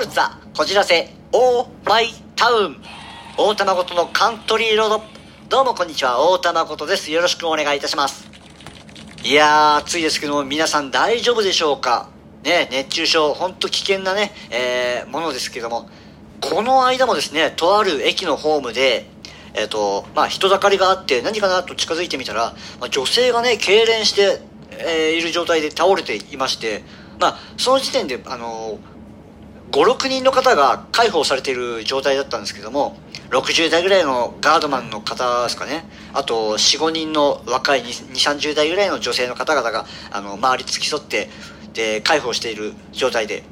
ルツァこじらせオーマイタウン。大田誠のカントリーロード。どうもこんにちは大田誠です。よろしくお願いいたします。いやー暑いですけども皆さん大丈夫でしょうか？ね熱中症ほんと危険なね、えー、ものですけども。この間もですねとある駅のホームでえっ、ー、と、まあ、人だかりがあって何かなと近づいてみたら、まあ、女性がね、痙攣して、えー、いる状態で倒れていまして、まあ、その時点で、あのー、5、6人の方が介抱されている状態だったんですけども、60代ぐらいのガードマンの方ですかね。あと、4、5人の若い2、30代ぐらいの女性の方々が、あの、周り付き添って、で、介抱している状態で。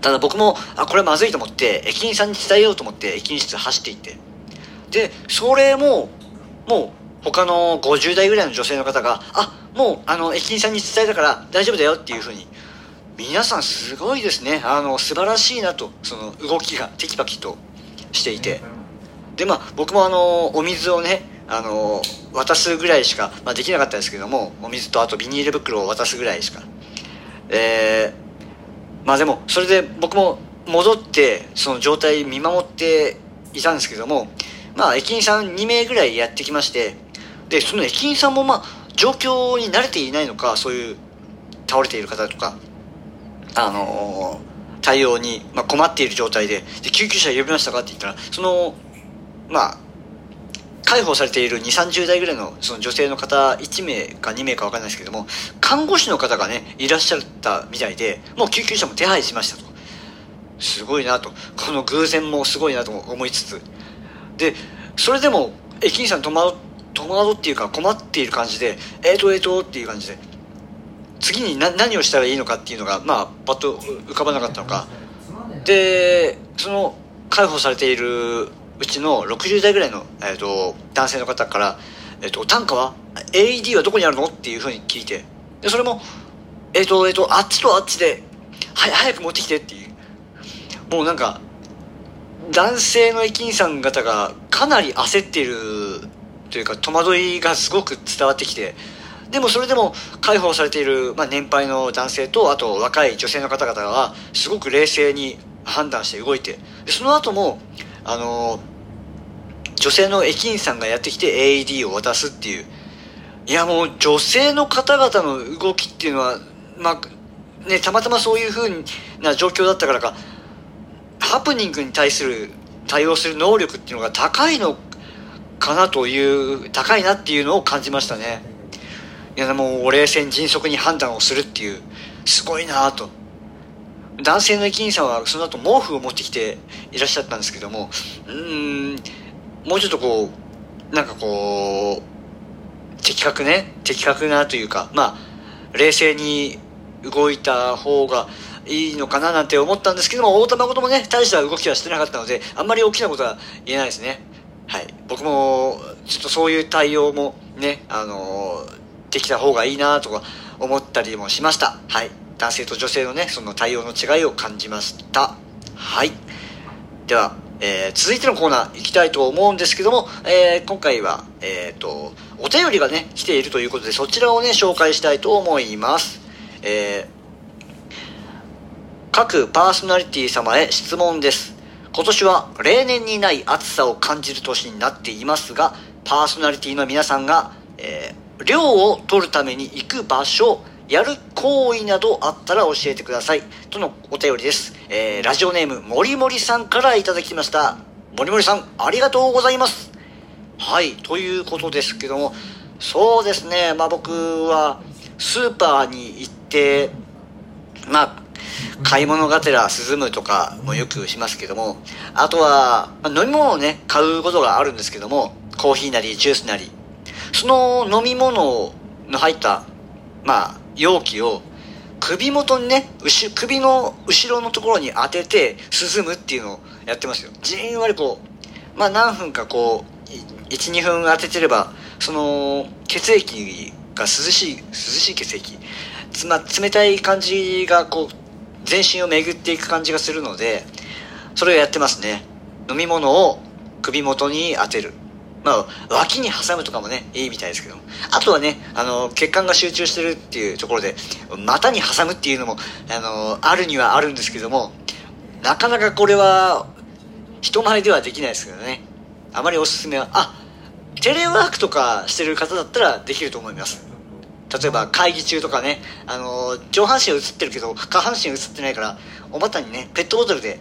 ただ僕も、あ、これまずいと思って、駅員さんに伝えようと思って、駅員室走っていって。で、それも、もう、他の50代ぐらいの女性の方が、あ、もう、あの、駅員さんに伝えたから大丈夫だよっていうふうに、皆さんすごいですね。あの、素晴らしいなと、その動きがテキパキとしていて。で、まあ、僕もあの、お水をね、あの、渡すぐらいしか、まあ、できなかったですけども、お水とあとビニール袋を渡すぐらいしか。えー、まあでも、それで僕も戻って、その状態見守っていたんですけども、まあ、駅員さん2名ぐらいやってきまして、で、その駅員さんもまあ、状況に慣れていないのか、そういう倒れている方とか、あの、対応に、まあ、困っている状態で、で、救急車呼びましたかって言ったら、その、まあ、介抱されている2、30代ぐらいのその女性の方1名か2名か分かんないですけども、看護師の方がね、いらっしゃったみたいで、もう救急車も手配しましたと。すごいなと。この偶然もすごいなと思いつつ、でそれでも駅員さん戸惑戸惑っていうか困っている感じでえーとえーとっていう感じで次に何何をしたらいいのかっていうのがまあパッと浮かばなかったのか。でその介抱されているうちの60代ぐらいの、えーと、男性の方から「えーと、単価は？AED はどこにあるの?」っていうふうに聞いて。でそれも「えっ、ー、とえっ、ー、とあっちとあっちでは早く持ってきて」っていう。もうなんか男性の駅員さん方がかなり焦っているというか戸惑いがすごく伝わってきて。でもそれでも介抱されている、まあ、年配の男性とあと若い女性の方々はすごく冷静に判断して動いてその後もあの女性の駅員さんがやってきて AED を渡すっていう。いやもう女性の方々の動きっていうのはまあねたまたまそういう風な状況だったからかハプニングに対する対応する能力っていうのが高いのかなという高いなっていうのを感じましたね。いやもう冷静に迅速に判断をするっていうすごいなぁと男性の駅員さんはその後毛布を持ってきていらっしゃったんですけどもうんもうちょっとこうなんかこう的確ね的確なというかまあ冷静に動いた方がいいのかななんて思ったんですけども、大田誠もね、大した動きはしてなかったので、あんまり大きなことは言えないですね。はい。僕も、ちょっとそういう対応もね、あのー、できた方がいいなとか思ったりもしました。はい。男性と女性のね、その対応の違いを感じました。はい。では、えー、続いてのコーナー行きたいと思うんですけども、えー、今回は、えっ、ー、と、お便りがね、来ているということで、そちらをね、紹介したいと思います。え、各パーソナリティ様へ質問です。今年は例年にない暑さを感じる年になっていますが、パーソナリティの皆さんが、えー、量を取るために行く場所、やる行為などあったら教えてください。とのお便りです。えー、ラジオネーム、もりもりさんからいただきました。もりもりさん、ありがとうございます。はい、ということですけども、そうですね、まあ僕は、スーパーに行って、まあ、買い物がてら涼むとかもよくしますけども、あとは、ま飲み物をね、買うことがあるんですけども、コーヒーなりジュースなり、その飲み物の入った、まあ、容器を首元にね、首の後ろのところに当てて涼むっていうのをやってますよ。じんわりこう、まあ何分かこう、1、2分当ててれば、その血液が涼しい、涼しい血液、つま、冷たい感じがこう、全身を巡っていく感じがするので、それをやってますね。飲み物を首元に当てる。まあ、脇に挟むとかもね、いいみたいですけどもあとはね、あの、血管が集中してるっていうところで、股に挟むっていうのも、あの、あるにはあるんですけども、なかなかこれは、人前ではできないですけどね。あまりおすすめは、あ、テレワークとかしてる方だったらできると思います。例えば会議中とかね、あの上半身映ってるけど、下半身映ってないから、お股にね、ペットボトルで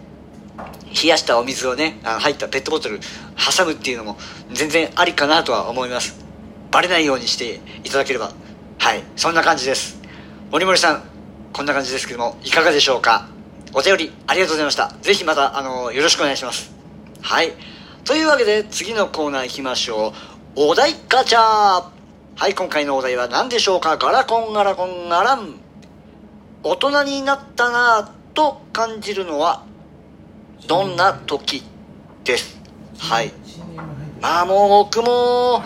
冷やしたお水をね、あの入ったペットボトル挟むっていうのも全然ありかなとは思います。バレないようにしていただければ。はい、そんな感じです。森森さん、こんな感じですけども、いかがでしょうか？お便りありがとうございました。ぜひまた、あの、よろしくお願いします。はい。というわけで、次のコーナー行きましょう。お題ガチャはい、今回のお題は何でしょうか？ガラコンガラコンガラン。大人になったなぁと感じるのは、どんな時です？はい。まあもう僕も、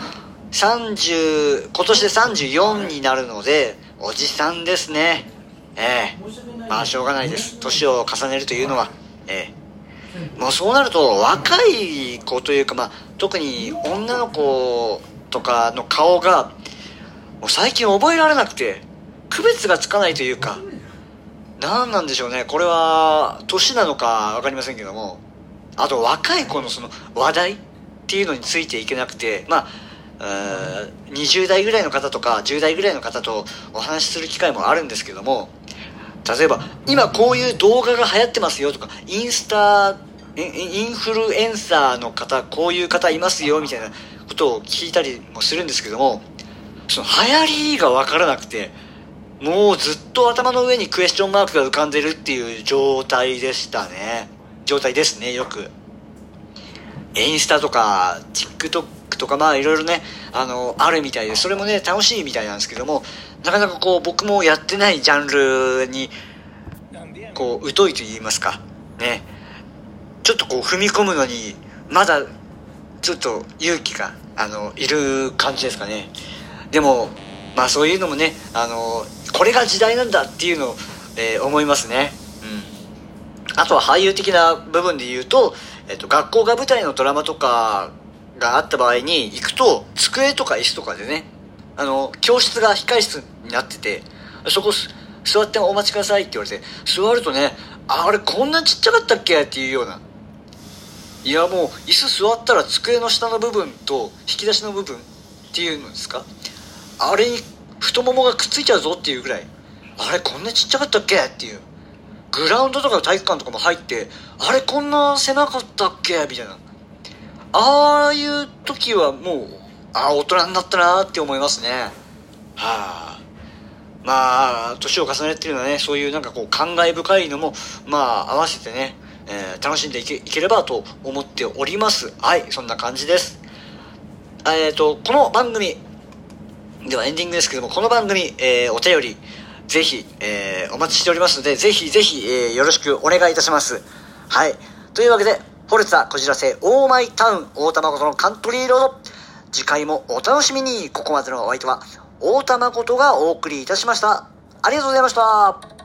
30、今年で34になるので、おじさんですね。ええまあしょうがないです。年を重ねるというのは、ええもうそうなると、若い子というか、まあ、特に女の子とかの顔が、もう最近覚えられなくて、区別がつかないというか、何なんでしょうね。これは、年なのか分かりませんけども、あと若い子のその話題っていうのについていけなくて、まあ、20代ぐらいの方とか10代ぐらいの方とお話しする機会もあるんですけども、例えば、今こういう動画が流行ってますよとか、インスタ、インフルエンサーの方、こういう方いますよみたいなことを聞いたりもするんですけども、その流行りがわからなくて、もうずっと頭の上にクエスチョンマークが浮かんでるっていう状態でしたね。状態ですね、よく。インスタとか、TikTok とか、まあいろいろね、あの、あるみたいで、それもね、楽しいみたいなんですけども、なかなかこう、僕もやってないジャンルに、こう、疎いと言いますか、ね。ちょっとこう、踏み込むのに、まだ、ちょっと勇気が、あの、いる感じですかね。でも、まあそういうのもね、あの、これが時代なんだっていうのを、えー、思いますね。うん。あとは俳優的な部分で言うと、えっと、学校が舞台のドラマとかがあった場合に行くと、机とか椅子とかでね、あの、教室が控室になってて、そこ座ってお待ちくださいって言われて、座るとね、あれこんなちっちゃかったっけっていうような。いやもう、椅子座ったら机の下の部分と引き出しの部分っていうのですかあれに太ももがくっついちゃうぞっていうぐらい、あれこんなちっちゃかったっけっていう。グラウンドとか体育館とかも入って、あれこんな狭かったっけ？みたいな。ああいう時はもう、ああ、大人になったなって思いますね。はあ。まあ、年を重ねてるのはね、そういうなんかこう、感慨深いのも、まあ、合わせてね、えー、楽しんでいけいければと思っております。はい、そんな感じです。えっ、ー、と、この番組、ではエンディングですけども、この番組、えー、お便り、ぜひ、えー、お待ちしておりますので、ぜひぜひ、えー、よろしくお願いいたします。はい。というわけで、フォルツァこじらせオーマイタウン、大田誠のカントリーロード。次回もお楽しみに。ここまでのお相手は、大田誠がお送りいたしました。ありがとうございました。